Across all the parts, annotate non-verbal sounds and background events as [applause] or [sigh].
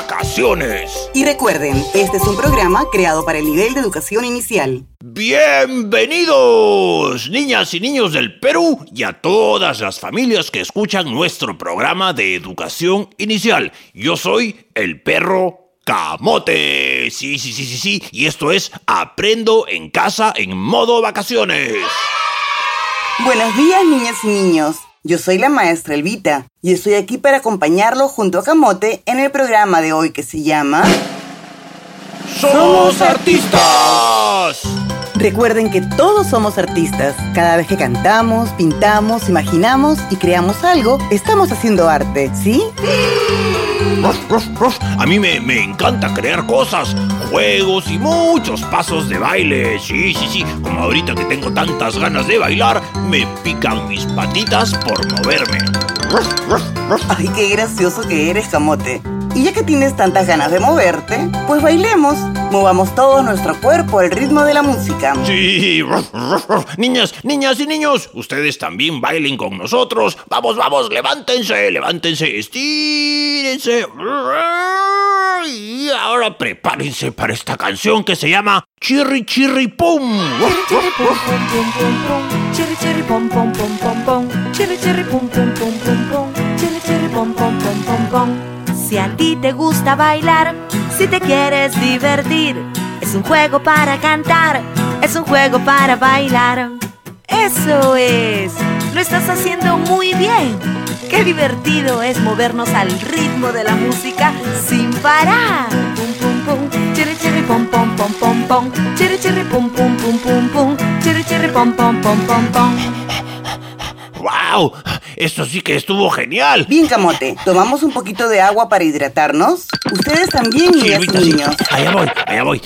vacaciones. Y recuerden, este es un programa creado para el nivel de educación inicial. Bienvenidos, niñas y niños del Perú y a todas las familias que escuchan nuestro programa de educación inicial. Yo soy el perro Camote. Sí, sí, sí, sí, sí. Y esto es Aprendo en casa en modo vacaciones. Buenos días, niñas y niños. Yo soy la maestra Elvita y estoy aquí para acompañarlo junto a Camote en el programa de hoy que se llama ¡Somos artistas! Recuerden que todos somos artistas. Cada vez que cantamos, pintamos, imaginamos y creamos algo, estamos haciendo arte, ¿sí? A mí me, me, encanta crear cosas, juegos y muchos pasos de baile. Sí, sí, sí. Como ahorita que tengo tantas ganas de bailar, me pican mis patitas por moverme. Ay, qué gracioso que eres, Camote. Y ya que tienes tantas ganas de moverte, pues bailemos. Movamos todo nuestro cuerpo al ritmo de la música. Sí, niñas, niñas y niños, ustedes también bailen con nosotros. Vamos, vamos, levántense, levántense, estírense. Y ahora prepárense para esta canción que se llama Chirri Chirri Pum. Chirri pum pum pum pum pum. Chirri chirri pum pum pum pum pum. Chirri chirri pum pum pum pum pum. Chirri chirri pum pum pum pum pum. Si a ti te gusta bailar, si te quieres divertir, es un juego para cantar, es un juego para bailar. Eso es, lo estás haciendo muy bien. Qué divertido es movernos al ritmo de la música sin parar. Pum pum pum, chiri chiri pom pom pom pom pom, chiri chiri pum pum pum pum pum, chiri chiri pom pom pom pom pom. ¡Wow! Esto sí que estuvo genial. Bien, Camote, tomamos un poquito de agua para hidratarnos. Ustedes también, Sí, y Elvita, sí. niños. Allá voy, allá voy.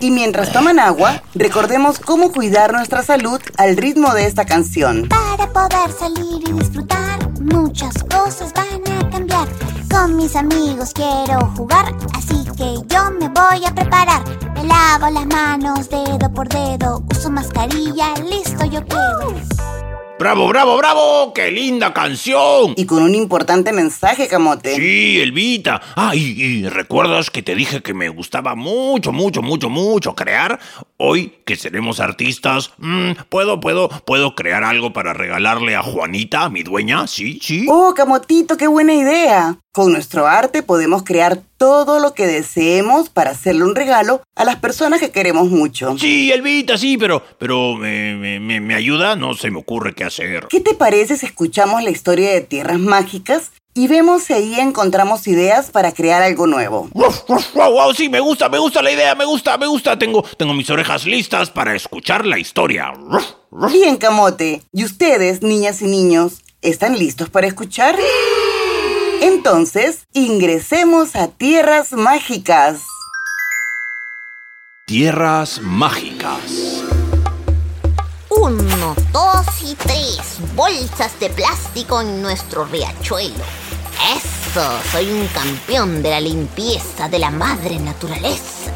Y mientras toman agua, recordemos cómo cuidar nuestra salud al ritmo de esta canción. Para poder salir y disfrutar, muchas cosas van a cambiar. Con mis amigos quiero jugar, así que yo me voy a preparar. Me lavo las manos dedo por dedo, uso mascarilla, listo yo quedo. ¡Bravo, bravo, bravo! ¡Qué linda canción! Y con un importante mensaje, Camote. Sí, Elvita. Ah, y, y recuerdas que te dije que me gustaba mucho, mucho, mucho, mucho crear. Hoy que seremos artistas, mm, puedo, puedo, puedo crear algo para regalarle a Juanita, mi dueña. Sí, sí. Oh, Camotito, qué buena idea. Con nuestro arte podemos crear todo lo que deseemos para hacerle un regalo a las personas que queremos mucho. Sí, Elvita, sí, pero, pero me, me- me- me ayuda, no se me ocurre qué hacer. ¿Qué te parece si escuchamos la historia de Tierras Mágicas y vemos si ahí encontramos ideas para crear algo nuevo? Uf, uf, wow, wow, sí, me gusta, me gusta la idea, me gusta, me gusta. Tengo, tengo mis orejas listas para escuchar la historia. Uf. Bien, Camote. ¿Y ustedes, niñas y niños, están listos para escuchar? Entonces, ingresemos a Tierras Mágicas. Tierras mágicas. Uno, dos y tres bolsas de plástico en nuestro riachuelo. Eso, soy un campeón de la limpieza de la madre naturaleza.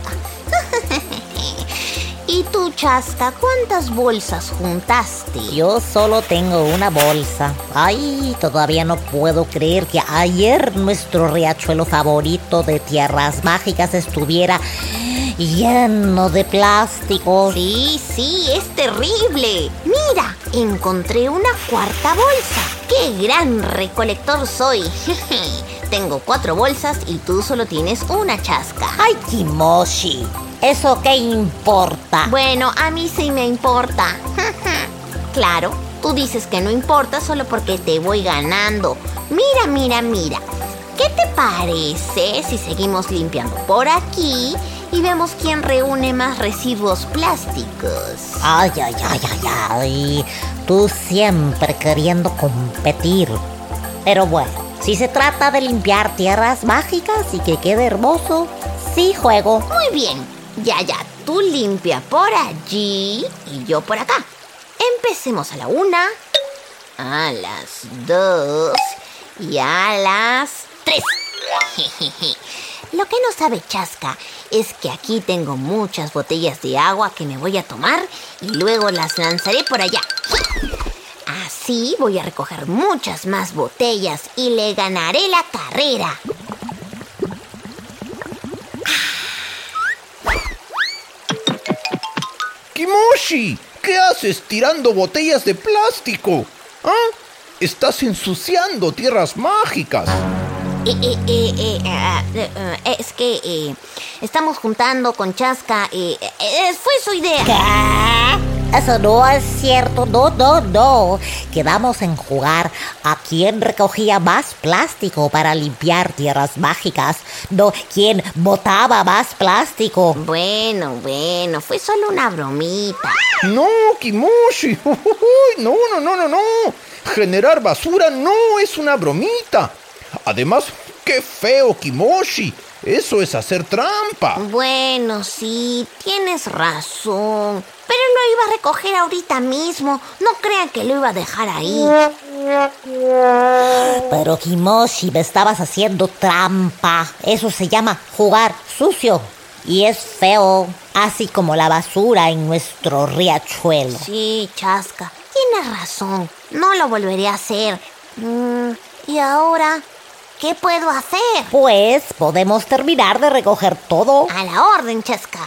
[laughs] ¿Y tú, Chasta, cuántas bolsas juntaste? Yo solo tengo una bolsa. Ay, todavía no puedo creer que ayer nuestro riachuelo favorito de tierras mágicas estuviera lleno de plástico. Sí, sí, es terrible. Mira, encontré una cuarta bolsa. ¡Qué gran recolector soy! Tengo cuatro bolsas y tú solo tienes una chasca. Ay, Kimoshi, ¿eso qué importa? Bueno, a mí sí me importa. claro, tú dices que no importa solo porque te voy ganando. Mira, mira, mira. ¿Qué te parece si seguimos limpiando por aquí y vemos quién reúne más residuos plásticos? Ay, ay, ay, ay, ay. Tú siempre queriendo competir. Pero bueno, si se trata de limpiar tierras mágicas y que quede hermoso, sí juego. Muy bien, ya, ya, tú limpia por allí y yo por acá. Empecemos a la una, a las dos y a las tres. [laughs] Lo que no sabe Chasca es que aquí tengo muchas botellas de agua que me voy a tomar y luego las lanzaré por allá. Así voy a recoger muchas más botellas y le ganaré la carrera. ¡Kimoshi! ¿Qué haces tirando botellas de plástico? ¿Ah? Estás ensuciando tierras mágicas es que eh, estamos juntando con Chasca. eh, eh, fue su idea. ¿Qué? Eso no es cierto, no, no, no. Quedamos en jugar a quién recogía más plástico para limpiar tierras mágicas, no quién botaba más plástico. Bueno, bueno, fue solo una bromita. No, Kimoshi. [laughs] No, no, no, no, no. Generar basura no es una bromita. Además, qué feo, Kimoshi. Eso es hacer trampa. Bueno, sí, tienes razón. Pero lo iba a recoger ahorita mismo. No crean que lo iba a dejar ahí. Pero Kimoshi, me estabas haciendo trampa. Eso se llama jugar sucio. Y es feo, así como la basura en nuestro riachuelo. Sí, Chasca, tienes razón. No lo volveré a hacer. Mm, ¿Y ahora qué puedo hacer? Pues podemos terminar de recoger todo. A la orden, Chasca.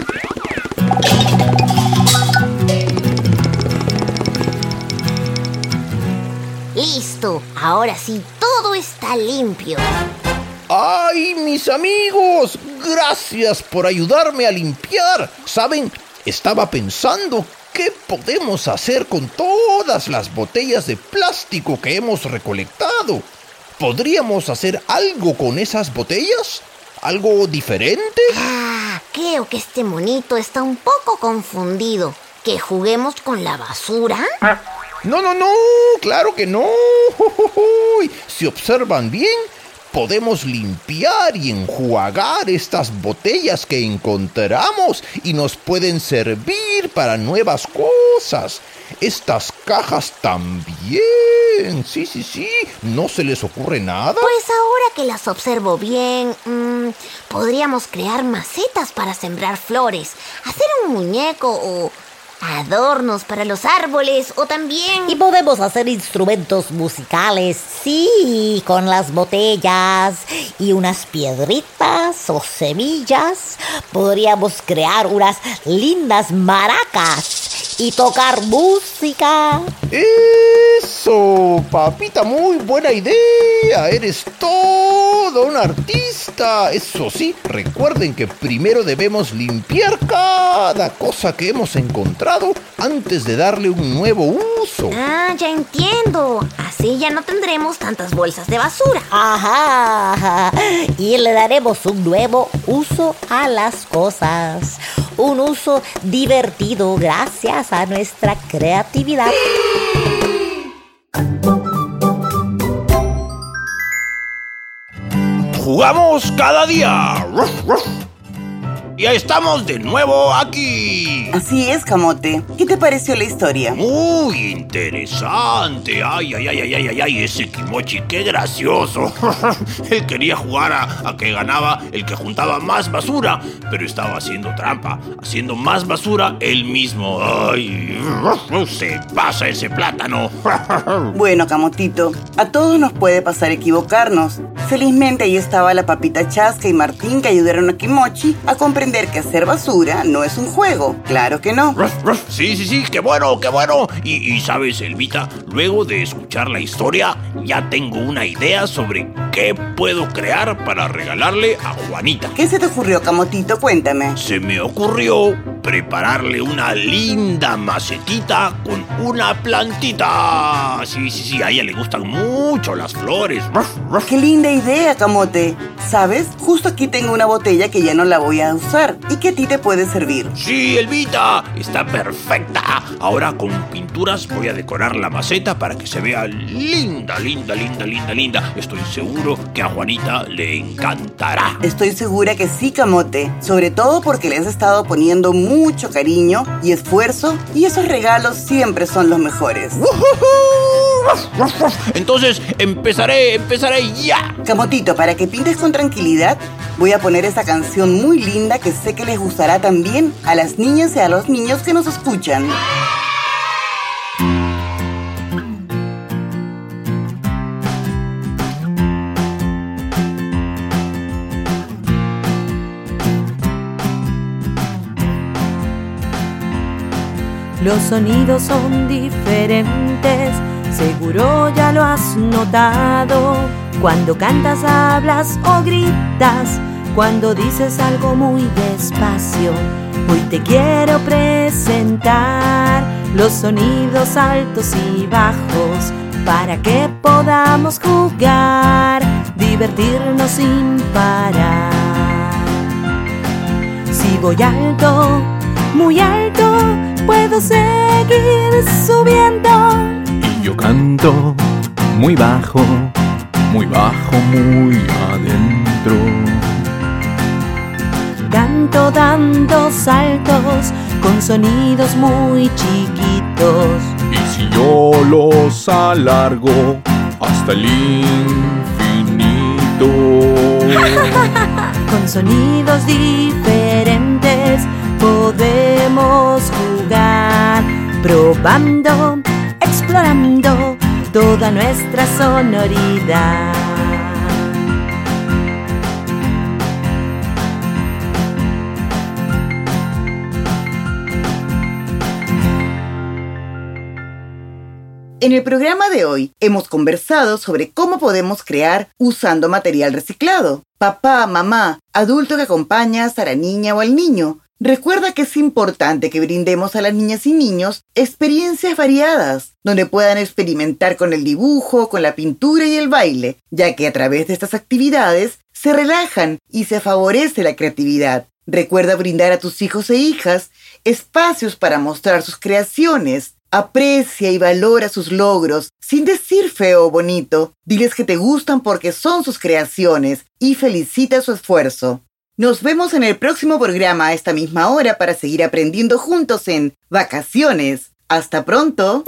Listo, ahora sí, todo está limpio. ¡Ay, mis amigos! Gracias por ayudarme a limpiar. ¿Saben? Estaba pensando qué podemos hacer con todas las botellas de plástico que hemos recolectado. ¿Podríamos hacer algo con esas botellas? ¿Algo diferente? Ah, creo que este monito está un poco confundido. ¿Que juguemos con la basura? No, no, no, claro que no. [laughs] Si observan bien, podemos limpiar y enjuagar estas botellas que encontramos y nos pueden servir para nuevas cosas. Estas cajas también. Sí, sí, sí. ¿No se les ocurre nada? Pues ahora que las observo bien, mm, podríamos crear macetas para sembrar flores, hacer un muñeco o adornos para los árboles o también... Y podemos hacer instrumentos musicales, sí, con las botellas y unas piedritas o semillas. Podríamos crear unas lindas maracas y tocar música. Eso, papita, muy buena idea. Eres todo un artista. Eso sí, recuerden que primero debemos limpiar cada cosa que hemos encontrado antes de darle un nuevo uso. Ah, ya entiendo. Así ya no tendremos tantas bolsas de basura. Ajá, ajá. Y le daremos un nuevo uso a las cosas. Un uso divertido gracias a nuestra creatividad. Jugamos cada día. Ya estamos de nuevo aquí. Así es, Camote. ¿Qué te pareció la historia? Muy interesante. Ay, ay, ay, ay, ay, ay, ay, ese Kimochi, qué gracioso. [laughs] Él quería jugar a, a que ganaba el que juntaba más basura, pero estaba haciendo trampa, haciendo más basura él mismo. Ay, [laughs] se pasa ese plátano. [laughs] Bueno, Camotito, a todos nos puede pasar equivocarnos. Felizmente ahí estaba la papita Chasca y Martín que ayudaron a Kimochi a comprender que hacer basura no es un juego. Claro que no. Ruff, ruff. Sí, sí, sí, qué bueno, qué bueno. Y sabes, Elvita, luego de escuchar la historia, ya tengo una idea sobre qué puedo crear para regalarle a Juanita. ¿Qué se te ocurrió, Camotito? Cuéntame. Se me ocurrió prepararle una linda macetita con una plantita. Sí, sí, sí, a ella le gustan mucho las flores. Qué linda idea, Camote. ¿Sabes? Justo aquí tengo una botella que ya no la voy a usar y que a ti te puede servir. Sí, Elvita, está perfecta. Ahora con pinturas voy a decorar la maceta para que se vea linda, linda, linda, linda, linda. Estoy seguro que a Juanita le encantará. Estoy segura que sí, Camote. Sobre todo porque le has estado poniendo mucho cariño y esfuerzo y esos regalos siempre son los mejores. Entonces empezaré, empezaré ya. Camotito, para que pintes con tranquilidad, voy a poner esa canción muy linda que sé que les gustará también a las niñas y a los niños que nos escuchan. Los sonidos son diferentes, seguro ya lo has notado. Cuando cantas, hablas o gritas, cuando dices algo muy despacio. Hoy te quiero presentar los sonidos altos y bajos para que podamos jugar, divertirnos sin parar. Si voy alto, muy alto, puedo seguir subiendo. Y yo canto muy bajo, muy bajo, muy adentro. Canto dando saltos con sonidos muy chiquitos. Y si yo los alargo hasta el infinito. [laughs] Con sonidos diferentes podemos jugar, probando, explorando toda nuestra sonoridad. En el programa de hoy hemos conversado sobre cómo podemos crear usando material reciclado. Papá, mamá, adulto que acompañas a la niña o al niño. Recuerda que es importante que brindemos a las niñas y niños experiencias variadas, donde puedan experimentar con el dibujo, con la pintura y el baile, ya que a través de estas actividades se relajan y se favorece la creatividad. Recuerda brindar a tus hijos e hijas espacios para mostrar sus creaciones, Aprecia y valora sus logros, sin decir feo o bonito. Diles que te gustan porque son sus creaciones y felicita su esfuerzo. Nos vemos en el próximo programa a esta misma hora para seguir aprendiendo juntos en Vacaciones. Hasta pronto.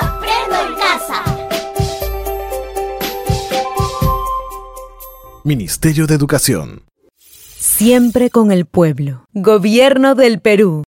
Aprendo en casa. Ministerio de Educación. Siempre con el pueblo. Gobierno del Perú.